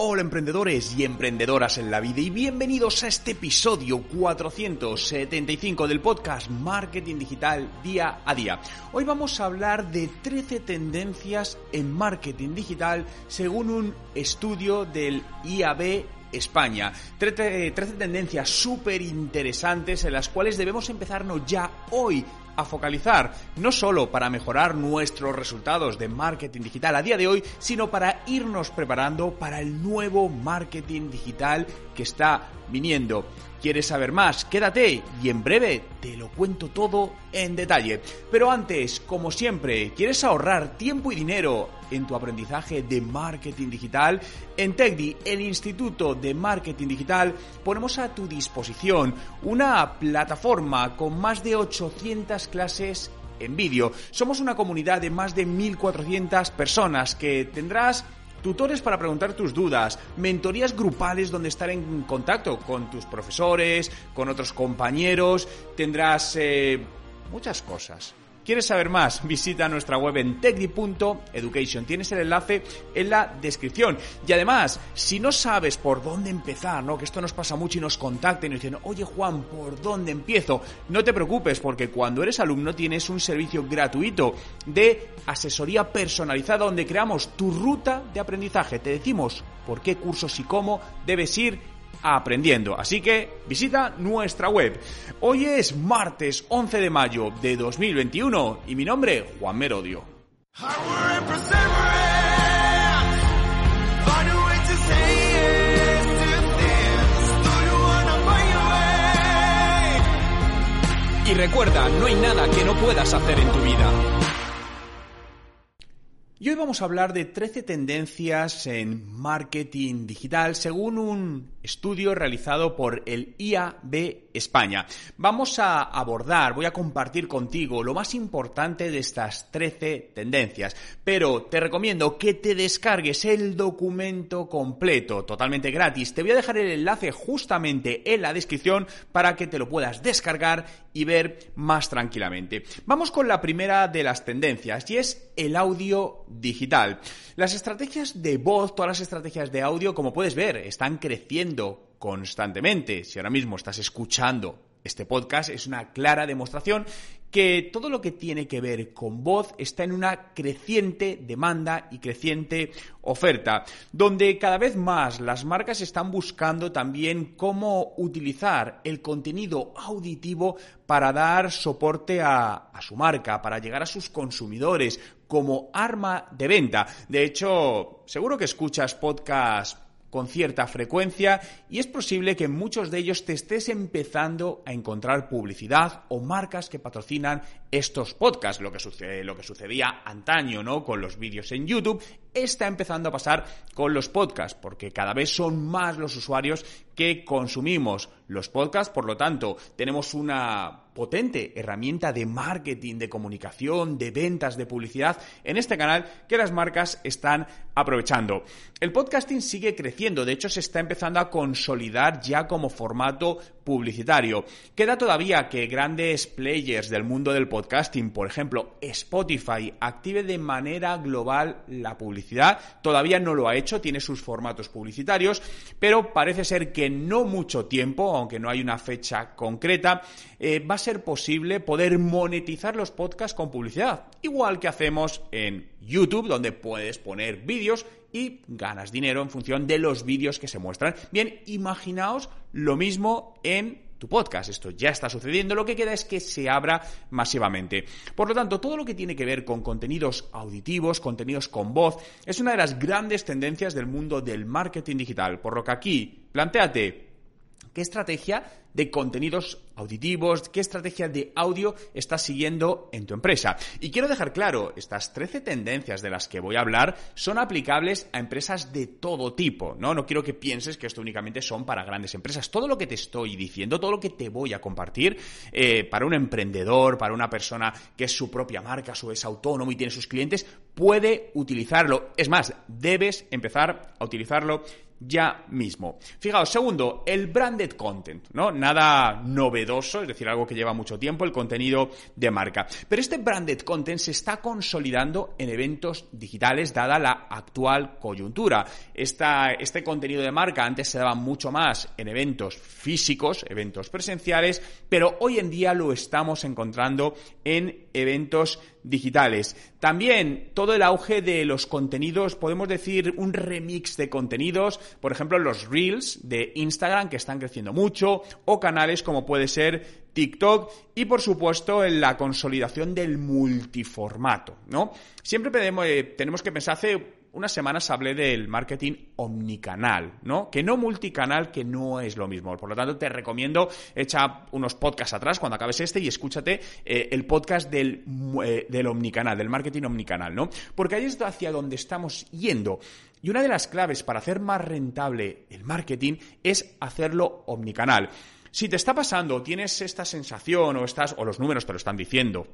Hola emprendedores y emprendedoras en la vida y bienvenidos a este episodio 475 del podcast Marketing Digital Día a Día. Hoy vamos a hablar de 13 tendencias en marketing digital según un estudio del IAB España. 13, tendencias súper interesantes en las cuales debemos empezarnos ya hoy a focalizar, no solo para mejorar nuestros resultados de marketing digital a día de hoy, sino para irnos preparando para el nuevo marketing digital que está viniendo. ¿Quieres saber más? Quédate y en breve te lo cuento todo en detalle. Pero antes, como siempre, ¿quieres ahorrar tiempo y dinero en tu aprendizaje de marketing digital? En TechDi, el Instituto de Marketing Digital, ponemos a tu disposición una plataforma con más de 800 clases en vídeo. Somos una comunidad de más de 1.400 personas que tendrás tutores para preguntar tus dudas, mentorías grupales donde estar en contacto con tus profesores, con otros compañeros, tendrás eh, muchas cosas. ¿Quieres saber más? Visita nuestra web en techdi.education. Tienes el enlace en la descripción. Y además, si no sabes por dónde empezar, ¿no? Que esto nos pasa mucho y nos contacten y nos dicen, oye Juan, ¿por dónde empiezo? No te preocupes, porque cuando eres alumno tienes un servicio gratuito de asesoría personalizada donde creamos tu ruta de aprendizaje. Te decimos por qué cursos y cómo debes ir aprendiendo. Así que visita nuestra web. Hoy es martes 11 de mayo de 2021 y mi nombre, Juan Merodio. Y recuerda, no hay nada que no puedas hacer en tu vida. Y hoy vamos a hablar de 13 tendencias en marketing digital según un estudio realizado por el IAB España. Vamos a abordar, voy a compartir contigo lo más importante de estas 13 tendencias, pero te recomiendo que te descargues el documento completo, totalmente gratis. Te voy a dejar el enlace justamente en la descripción para que te lo puedas descargar y ver más tranquilamente. Vamos con la primera de las tendencias y es el audio digital. Las estrategias de voz, todas las estrategias de audio, como puedes ver, están creciendo constantemente. Si ahora mismo estás escuchando este podcast, es una clara demostración que todo lo que tiene que ver con voz está en una creciente demanda y creciente oferta, donde cada vez más las marcas están buscando también cómo utilizar el contenido auditivo para dar soporte a, a su marca, para llegar a sus consumidores como arma de venta. De hecho, seguro que escuchas podcasts con cierta frecuencia y es posible que en muchos de ellos te estés empezando a encontrar publicidad o marcas que patrocinan estos podcasts, lo que, sucede, lo que sucedía antaño, ¿no? Con los vídeos en YouTube, está empezando a pasar con los podcasts, porque cada vez son más los usuarios que consumimos los podcasts, por lo tanto, tenemos una potente herramienta de marketing, de comunicación, de ventas, de publicidad en este canal que las marcas están aprovechando. El podcasting sigue creciendo, de hecho se está empezando a consolidar ya como formato publicitario. Queda todavía que grandes players del mundo del podcasting, por ejemplo Spotify, active de manera global la publicidad. Todavía no lo ha hecho, tiene sus formatos publicitarios, pero parece ser que no mucho tiempo, aunque no hay una fecha concreta, eh, va a ser posible poder monetizar los podcasts con publicidad. Igual que hacemos en YouTube, donde puedes poner vídeos y ganas dinero en función de los vídeos que se muestran. Bien, imaginaos lo mismo en tu podcast. Esto ya está sucediendo, lo que queda es que se abra masivamente. Por lo tanto, todo lo que tiene que ver con contenidos auditivos, contenidos con voz, es una de las grandes tendencias del mundo del marketing digital. Por lo que aquí, planteate qué estrategia de contenidos auditivos, qué estrategia de audio estás siguiendo en tu empresa. Y quiero dejar claro, estas 13 tendencias de las que voy a hablar son aplicables a empresas de todo tipo, ¿no? No quiero que pienses que esto únicamente son para grandes empresas. Todo lo que te estoy diciendo, todo lo que te voy a compartir, eh, para un emprendedor, para una persona que es su propia marca, o es autónomo y tiene sus clientes, puede utilizarlo. Es más, debes empezar a utilizarlo ya mismo. Fijaos, segundo, el branded content, ¿no? Nada novedoso, es decir, algo que lleva mucho tiempo, el contenido de marca. Pero este branded content se está consolidando en eventos digitales dada la actual coyuntura. este contenido de marca antes se daba mucho más en eventos físicos, eventos presenciales, pero hoy en día lo estamos encontrando en eventos digitales. También todo el auge de los contenidos, podemos decir un remix de contenidos, por ejemplo los reels de Instagram que están creciendo mucho, o canales como puede ser TikTok y por supuesto en la consolidación del multiformato, ¿no? Siempre tenemos, eh, tenemos que pensar, unas semanas hablé del marketing omnicanal, ¿no? Que no multicanal, que no es lo mismo. Por lo tanto, te recomiendo, echa unos podcasts atrás cuando acabes este y escúchate eh, el podcast del, eh, del omnicanal, del marketing omnicanal, ¿no? Porque ahí es hacia donde estamos yendo. Y una de las claves para hacer más rentable el marketing es hacerlo omnicanal. Si te está pasando, tienes esta sensación o estás, o los números te lo están diciendo,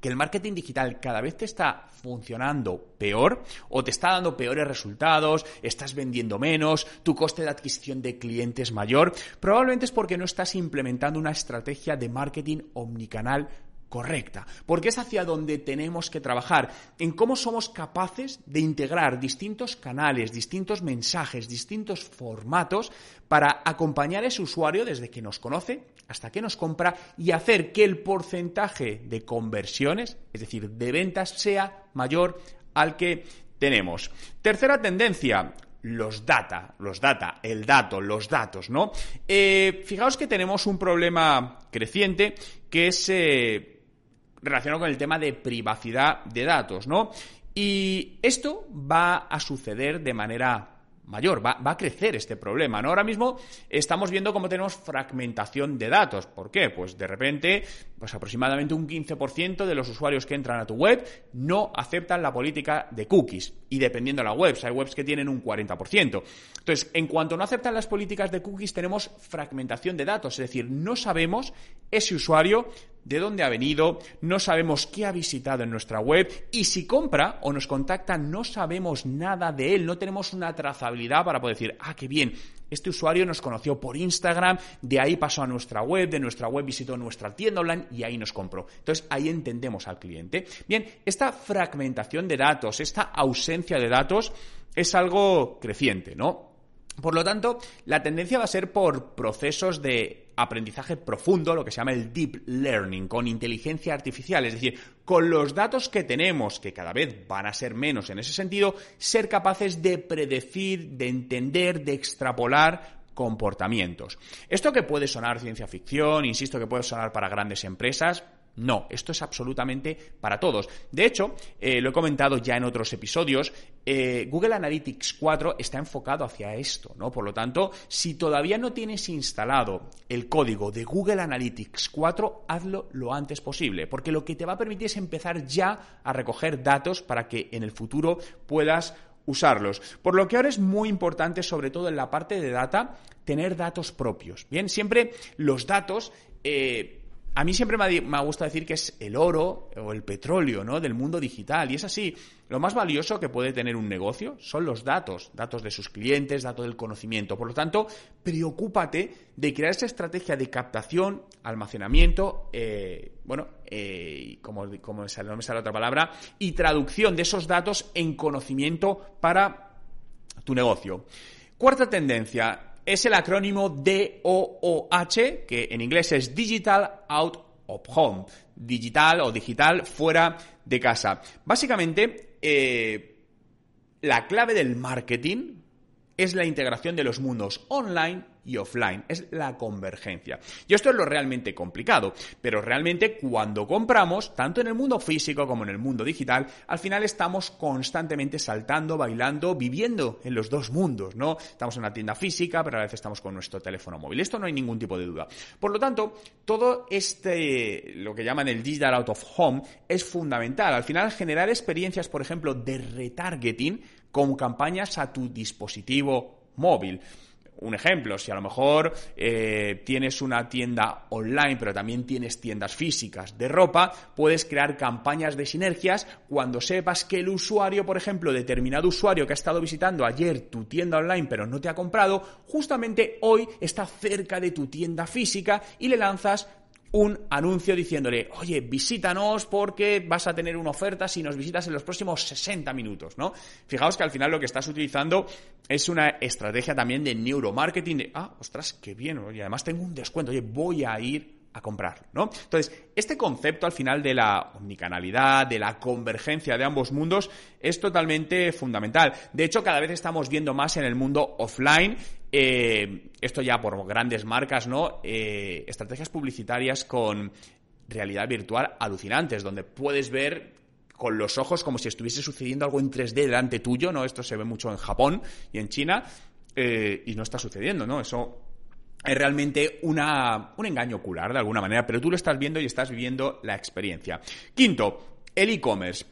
que el marketing digital cada vez te está funcionando peor o te está dando peores resultados, estás vendiendo menos, tu coste de adquisición de clientes mayor, probablemente es porque no estás implementando una estrategia de marketing omnicanal correcta, porque es hacia donde tenemos que trabajar, en cómo somos capaces de integrar distintos canales, distintos mensajes, distintos formatos para acompañar a ese usuario desde que nos conoce hasta que nos compra y hacer que el porcentaje de conversiones, es decir, de ventas, sea mayor al que tenemos. Tercera tendencia, los data, los data, el dato, los datos, ¿no? Eh, fijaos que tenemos un problema creciente que es eh, relacionado con el tema de privacidad de datos, ¿no? Y esto va a suceder de manera mayor, va, a crecer este problema, ¿no? Ahora mismo estamos viendo cómo tenemos fragmentación de datos. ¿Por qué? Pues de repente, pues aproximadamente un 15% de los usuarios que entran a tu web no aceptan la política de cookies. Y dependiendo de la web, hay webs que tienen un 40%. Entonces, en cuanto no aceptan las políticas de cookies, tenemos fragmentación de datos, es decir, no sabemos ese usuario de dónde ha venido, no sabemos qué ha visitado en nuestra web y si compra o nos contacta no sabemos nada de él, no tenemos una trazabilidad para poder decir, ah, qué bien, este usuario nos conoció por Instagram, de ahí pasó a nuestra web, de nuestra web visitó nuestra tienda online y ahí nos compró. Entonces ahí entendemos al cliente. Bien, esta fragmentación de datos, esta ausencia de datos es algo creciente, ¿no? Por lo tanto, la tendencia va a ser por procesos de aprendizaje profundo, lo que se llama el deep learning, con inteligencia artificial, es decir, con los datos que tenemos, que cada vez van a ser menos en ese sentido, ser capaces de predecir, de entender, de extrapolar comportamientos. Esto que puede sonar ciencia ficción, insisto que puede sonar para grandes empresas, no, esto es absolutamente para todos. De hecho, eh, lo he comentado ya en otros episodios, eh, Google Analytics 4 está enfocado hacia esto, ¿no? Por lo tanto, si todavía no tienes instalado el código de Google Analytics 4, hazlo lo antes posible, porque lo que te va a permitir es empezar ya a recoger datos para que en el futuro puedas usarlos. Por lo que ahora es muy importante, sobre todo en la parte de data, tener datos propios. Bien, siempre los datos eh, a mí siempre me ha gustado decir que es el oro o el petróleo ¿no? del mundo digital. Y es así. Lo más valioso que puede tener un negocio son los datos, datos de sus clientes, datos del conocimiento. Por lo tanto, preocúpate de crear esa estrategia de captación, almacenamiento, eh, bueno, eh, como, como no me sale otra palabra, y traducción de esos datos en conocimiento para tu negocio. Cuarta tendencia, es el acrónimo DOOH, que en inglés es Digital Out of Home, digital o digital fuera de casa. Básicamente, eh, la clave del marketing es la integración de los mundos online y offline, es la convergencia. Y esto es lo realmente complicado, pero realmente cuando compramos, tanto en el mundo físico como en el mundo digital, al final estamos constantemente saltando, bailando, viviendo en los dos mundos, ¿no? Estamos en una tienda física, pero a veces estamos con nuestro teléfono móvil. Esto no hay ningún tipo de duda. Por lo tanto, todo este, lo que llaman el digital out of home, es fundamental. Al final, generar experiencias, por ejemplo, de retargeting con campañas a tu dispositivo móvil. Un ejemplo, si a lo mejor eh, tienes una tienda online, pero también tienes tiendas físicas de ropa, puedes crear campañas de sinergias cuando sepas que el usuario, por ejemplo, determinado usuario que ha estado visitando ayer tu tienda online pero no te ha comprado, justamente hoy está cerca de tu tienda física y le lanzas un anuncio diciéndole, oye, visítanos porque vas a tener una oferta si nos visitas en los próximos 60 minutos, ¿no? Fijaos que al final lo que estás utilizando es una estrategia también de neuromarketing, de, ah, ostras, qué bien, y además tengo un descuento, oye, voy a ir a comprar, ¿no? Entonces, este concepto al final de la omnicanalidad, de la convergencia de ambos mundos, es totalmente fundamental. De hecho, cada vez estamos viendo más en el mundo offline, eh, esto ya por grandes marcas, ¿no? Eh, estrategias publicitarias con realidad virtual alucinantes, donde puedes ver con los ojos como si estuviese sucediendo algo en 3D delante tuyo, ¿no? Esto se ve mucho en Japón y en China, eh, y no está sucediendo, ¿no? Eso es realmente una, un engaño ocular de alguna manera, pero tú lo estás viendo y estás viviendo la experiencia. Quinto, el e-commerce.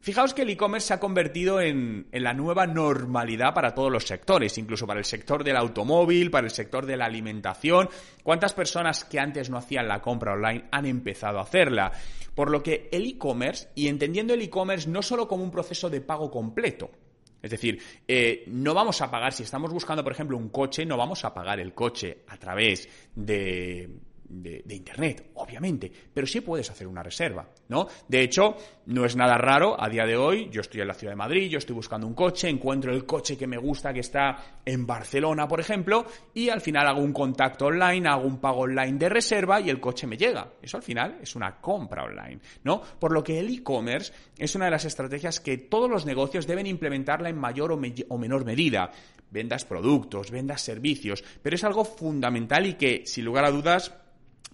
Fijaos que el e-commerce se ha convertido en, en, la nueva normalidad para todos los sectores, incluso para el sector del automóvil, para el sector de la alimentación. ¿Cuántas personas que antes no hacían la compra online han empezado a hacerla? Por lo que el e-commerce, y entendiendo el e-commerce no solo como un proceso de pago completo, es decir, eh, no vamos a pagar, si estamos buscando, por ejemplo, un coche, no vamos a pagar el coche a través de de, Internet, obviamente, pero sí puedes hacer una reserva, ¿no? De hecho, no es nada raro a día de hoy, yo estoy en la ciudad de Madrid, yo estoy buscando un coche, encuentro el coche que me gusta que está en Barcelona, por ejemplo, y al final hago un contacto online, hago un pago online de reserva y el coche me llega. Eso al final es una compra online, ¿no? Por lo que el e-commerce es una de las estrategias que todos los negocios deben implementarla en mayor o, o menor medida vendas productos, vendas servicios, pero es algo fundamental y que, sin lugar a dudas,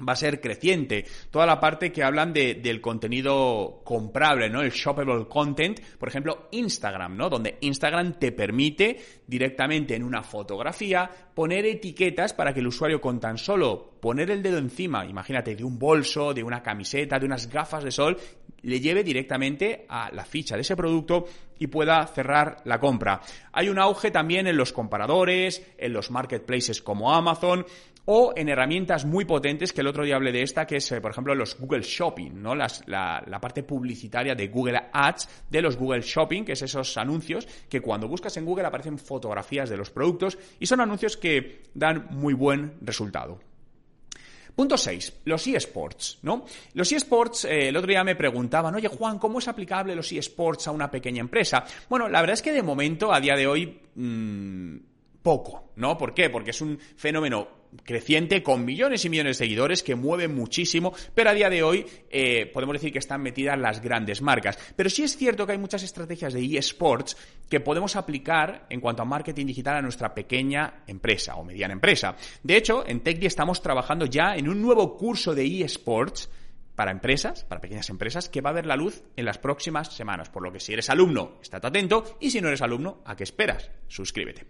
va a ser creciente. Toda la parte que hablan de, del contenido comprable, ¿no? El shoppable content, por ejemplo, Instagram, ¿no? Donde Instagram te permite directamente en una fotografía poner etiquetas para que el usuario con tan solo poner el dedo encima, imagínate, de un bolso, de una camiseta, de unas gafas de sol, le lleve directamente a la ficha de ese producto y pueda cerrar la compra. Hay un auge también en los comparadores, en los marketplaces como Amazon, o en herramientas muy potentes, que el otro día hablé de esta, que es, eh, por ejemplo, los Google Shopping, ¿no? La, la, parte publicitaria de Google Ads, de los Google Shopping, que es esos anuncios que cuando buscas en Google aparecen fotografías de los productos y son anuncios que dan muy buen resultado. Punto 6. Los eSports, ¿no? Los eSports, eh, el otro día me preguntaban, oye Juan, ¿cómo es aplicable los eSports a una pequeña empresa? Bueno, la verdad es que de momento, a día de hoy, mmm, poco, ¿no? ¿Por qué? Porque es un fenómeno creciente con millones y millones de seguidores que mueve muchísimo, pero a día de hoy eh, podemos decir que están metidas las grandes marcas. Pero sí es cierto que hay muchas estrategias de eSports que podemos aplicar en cuanto a marketing digital a nuestra pequeña empresa o mediana empresa. De hecho, en TechDi estamos trabajando ya en un nuevo curso de eSports para empresas, para pequeñas empresas, que va a ver la luz en las próximas semanas. Por lo que si eres alumno, estate atento y si no eres alumno, ¿a qué esperas? Suscríbete.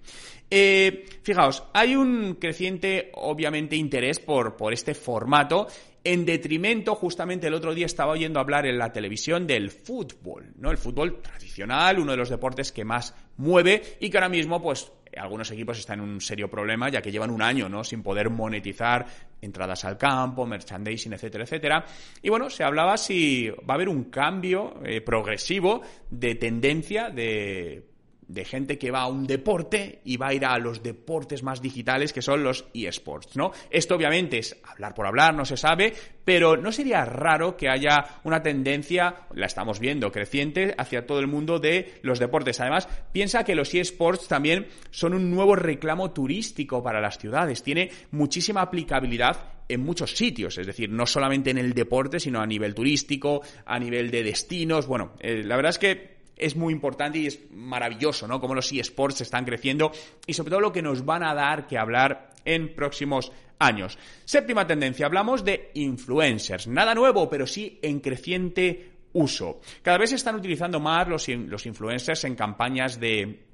Eh, fijaos, hay un creciente, obviamente, interés por, por este formato en detrimento, justamente el otro día estaba oyendo hablar en la televisión del fútbol, ¿no? El fútbol tradicional, uno de los deportes que más mueve y que ahora mismo, pues, algunos equipos están en un serio problema ya que llevan un año ¿no? sin poder monetizar entradas al campo, merchandising, etcétera, etcétera. Y bueno, se hablaba si va a haber un cambio eh, progresivo de tendencia de de gente que va a un deporte y va a ir a los deportes más digitales que son los eSports, ¿no? Esto obviamente es hablar por hablar, no se sabe, pero no sería raro que haya una tendencia, la estamos viendo, creciente hacia todo el mundo de los deportes. Además, piensa que los eSports también son un nuevo reclamo turístico para las ciudades, tiene muchísima aplicabilidad en muchos sitios, es decir, no solamente en el deporte, sino a nivel turístico, a nivel de destinos. Bueno, eh, la verdad es que es muy importante y es maravilloso, ¿no? Cómo los eSports están creciendo y sobre todo lo que nos van a dar que hablar en próximos años. Séptima tendencia, hablamos de influencers. Nada nuevo, pero sí en creciente uso. Cada vez se están utilizando más los, los influencers en campañas de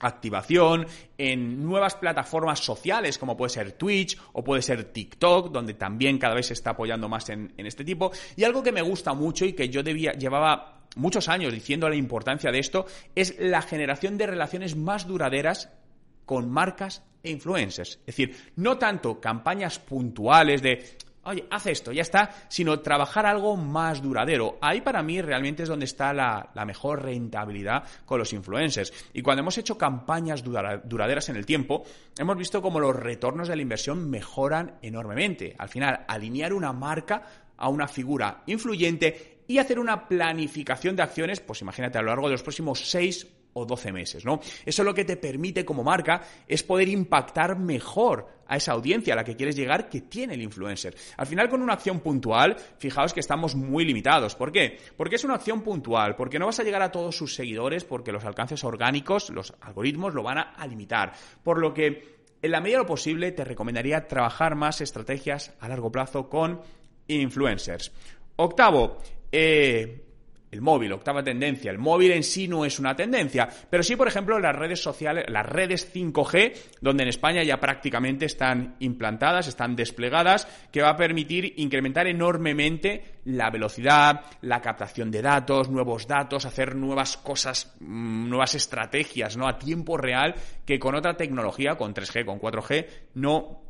activación en nuevas plataformas sociales como puede ser Twitch o puede ser TikTok, donde también cada vez se está apoyando más en, en este tipo. Y algo que me gusta mucho y que yo debía, llevaba muchos años diciendo la importancia de esto, es la generación de relaciones más duraderas con marcas e influencers. Es decir, no tanto campañas puntuales de oye, haz esto, ya está, sino trabajar algo más duradero. Ahí para mí realmente es donde está la, mejor rentabilidad con los influencers. Y cuando hemos hecho campañas duraderas en el tiempo, hemos visto cómo los retornos de la inversión mejoran enormemente. Al final, alinear una marca a una figura influyente y hacer una planificación de acciones, pues imagínate a lo largo de los próximos seis o 12 meses, ¿no? Eso lo que te permite como marca es poder impactar mejor a esa audiencia a la que quieres llegar que tiene el influencer. Al final con una acción puntual, fijaos que estamos muy limitados. ¿Por qué? Porque es una acción puntual, porque no vas a llegar a todos sus seguidores, porque los alcances orgánicos, los algoritmos lo van a limitar. Por lo que en la medida de lo posible te recomendaría trabajar más estrategias a largo plazo con influencers. Octavo, eh, el móvil, octava tendencia. El móvil en sí no es una tendencia, pero sí, por ejemplo, las redes sociales, las redes 5G, donde en España ya prácticamente están implantadas, están desplegadas, que va a permitir incrementar enormemente la velocidad, la captación de datos, nuevos datos, hacer nuevas cosas, mm, nuevas estrategias, ¿no? A tiempo real que con otra tecnología, con 3G, con 4G, no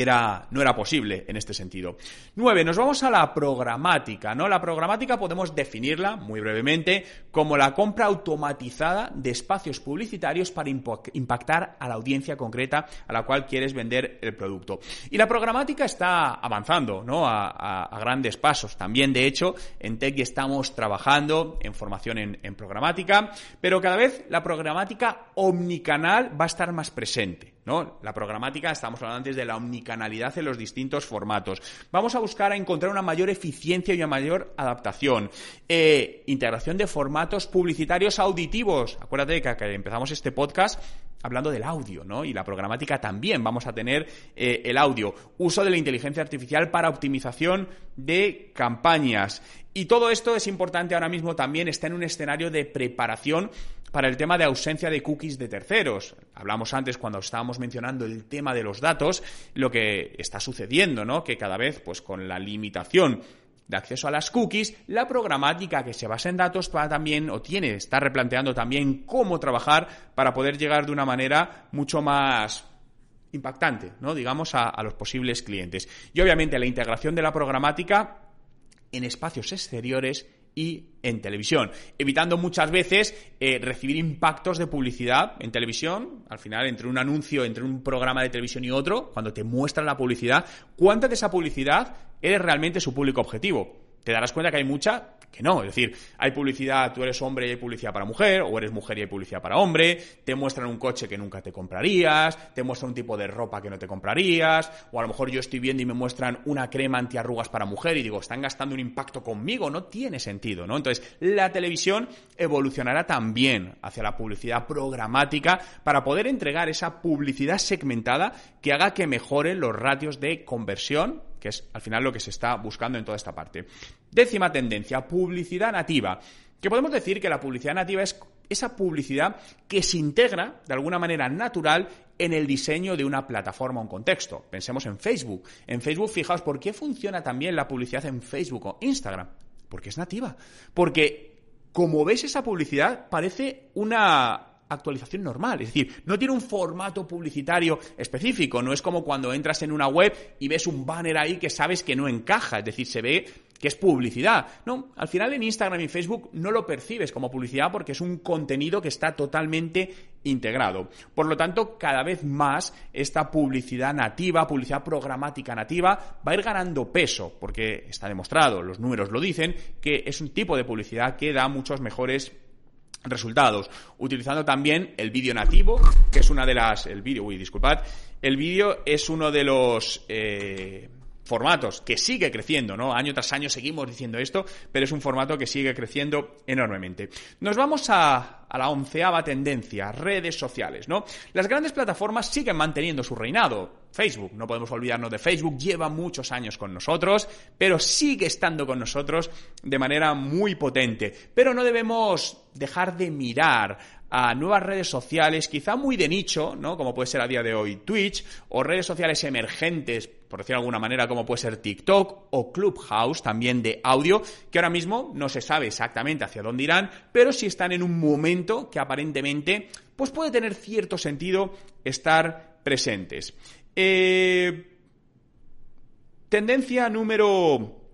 era, no era posible en este sentido. Nueve, nos vamos a la programática, ¿no? La programática podemos definirla, muy brevemente, como la compra automatizada de espacios publicitarios para impactar a la audiencia concreta a la cual quieres vender el producto. Y la programática está avanzando, ¿no? A, grandes pasos. También, de hecho, en Tech estamos trabajando en formación en, en programática, pero cada vez la programática omnicanal va a estar más presente. ¿No? La programática, estamos hablando antes de la omnicanalidad en los distintos formatos. Vamos a buscar a encontrar una mayor eficiencia y una mayor adaptación. Eh, integración de formatos publicitarios auditivos. Acuérdate que, empezamos este podcast hablando del audio, ¿no? Y la programática también vamos a tener eh, el audio. Uso de la inteligencia artificial para optimización de campañas. Y todo esto es importante ahora mismo también, está en un escenario de preparación para el tema de ausencia de cookies de terceros. Hablamos antes cuando estábamos mencionando el tema de los datos, lo que está sucediendo, ¿no? Que cada vez, pues con la limitación de acceso a las cookies, la programática que se basa en datos también, o tiene, está replanteando también cómo trabajar para poder llegar de una manera mucho más impactante, ¿no? digamos, a, a los posibles clientes. Y obviamente la integración de la programática en espacios exteriores y en televisión, evitando muchas veces eh, recibir impactos de publicidad en televisión, al final entre un anuncio, entre un programa de televisión y otro, cuando te muestran la publicidad, cuánta de esa publicidad es realmente su público objetivo. Te darás cuenta que hay mucha que no. Es decir, hay publicidad, tú eres hombre y hay publicidad para mujer, o eres mujer y hay publicidad para hombre, te muestran un coche que nunca te comprarías, te muestran un tipo de ropa que no te comprarías, o a lo mejor yo estoy viendo y me muestran una crema antiarrugas para mujer y digo, están gastando un impacto conmigo, no tiene sentido, ¿no? Entonces, la televisión evolucionará también hacia la publicidad programática para poder entregar esa publicidad segmentada que haga que mejoren los ratios de conversión que es al final lo que se está buscando en toda esta parte. Décima tendencia, publicidad nativa. Que podemos decir que la publicidad nativa es esa publicidad que se integra de alguna manera natural en el diseño de una plataforma o un contexto. Pensemos en Facebook. En Facebook, fijaos, ¿por qué funciona también la publicidad en Facebook o Instagram? Porque es nativa. Porque como ves esa publicidad, parece una actualización normal. Es decir, no tiene un formato publicitario específico. No es como cuando entras en una web y ves un banner ahí que sabes que no encaja. Es decir, se ve que es publicidad. No, al final en Instagram y Facebook no lo percibes como publicidad porque es un contenido que está totalmente integrado. Por lo tanto, cada vez más esta publicidad nativa, publicidad programática nativa, va a ir ganando peso porque está demostrado, los números lo dicen, que es un tipo de publicidad que da muchos mejores resultados, utilizando también el vídeo nativo, que es una de las, el vídeo, uy, disculpad, el vídeo es uno de los eh, formatos que sigue creciendo, ¿no? Año tras año seguimos diciendo esto, pero es un formato que sigue creciendo enormemente. Nos vamos a, a la onceava tendencia, redes sociales, ¿no? Las grandes plataformas siguen manteniendo su reinado. Facebook, no podemos olvidarnos de Facebook, lleva muchos años con nosotros, pero sigue estando con nosotros de manera muy potente. Pero no debemos dejar de mirar a nuevas redes sociales, quizá muy de nicho, ¿no? Como puede ser a día de hoy Twitch, o redes sociales emergentes, por decirlo de alguna manera, como puede ser TikTok o Clubhouse, también de audio, que ahora mismo no se sabe exactamente hacia dónde irán, pero sí están en un momento que aparentemente, pues puede tener cierto sentido estar presentes. Eh, tendencia número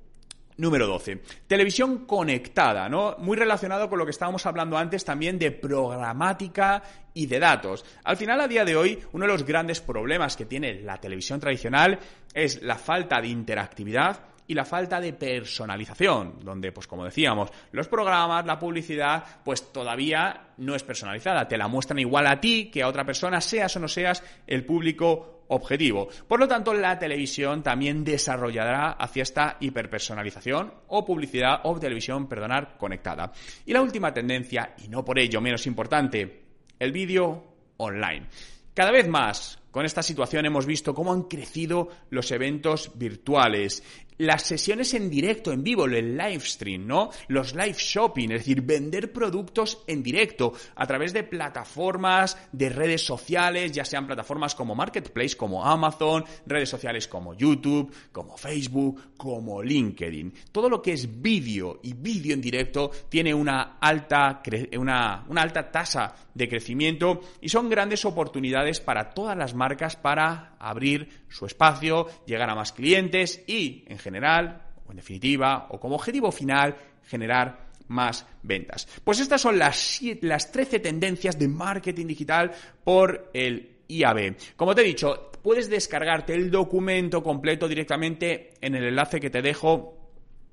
Número 12. Televisión conectada, ¿no? Muy relacionado con lo que estábamos hablando antes también de programática y de datos. Al final, a día de hoy, uno de los grandes problemas que tiene la televisión tradicional es la falta de interactividad y la falta de personalización, donde, pues como decíamos, los programas, la publicidad, pues todavía no es personalizada. Te la muestran igual a ti que a otra persona, seas o no seas el público objetivo. Por lo tanto, la televisión también desarrollará hacia esta hiperpersonalización o publicidad o televisión, perdonar, conectada. Y la última tendencia, y no por ello menos importante, el vídeo online. Cada vez más, con esta situación hemos visto cómo han crecido los eventos virtuales las sesiones en directo, en vivo, el live stream, ¿no? Los live shopping, es decir, vender productos en directo a través de plataformas, de redes sociales, ya sean plataformas como Marketplace, como Amazon, redes sociales como YouTube, como Facebook, como LinkedIn. Todo lo que es vídeo y vídeo en directo tiene una alta, una, una alta tasa de crecimiento y son grandes oportunidades para todas las marcas para abrir su espacio, llegar a más clientes y, en general, o en definitiva, o como objetivo final, generar más ventas. Pues estas son las, las 13 tendencias de marketing digital por el IAB. Como te he dicho, puedes descargarte el documento completo directamente en el enlace que te dejo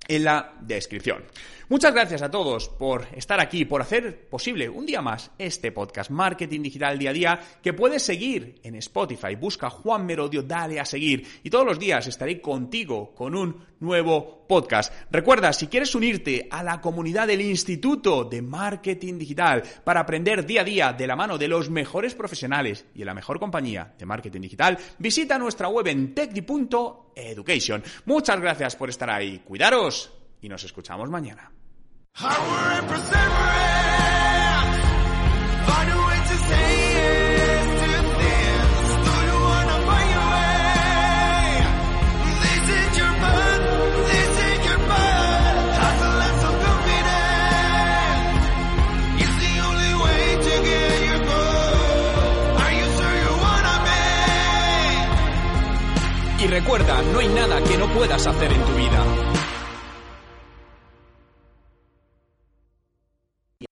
en la descripción. Muchas gracias a todos por estar aquí, por hacer posible un día más este podcast Marketing Digital Día a Día que puedes seguir en Spotify. Busca Juan Merodio, dale a seguir y todos los días estaré contigo con un nuevo podcast. Recuerda, si quieres unirte a la comunidad del Instituto de Marketing Digital para aprender día a día de la mano de los mejores profesionales y en la mejor compañía de marketing digital, visita nuestra web en techdi.education. Muchas gracias por estar ahí. Cuidaros y nos escuchamos mañana. Y recuerda, no hay nada que no puedas hacer en tu vida.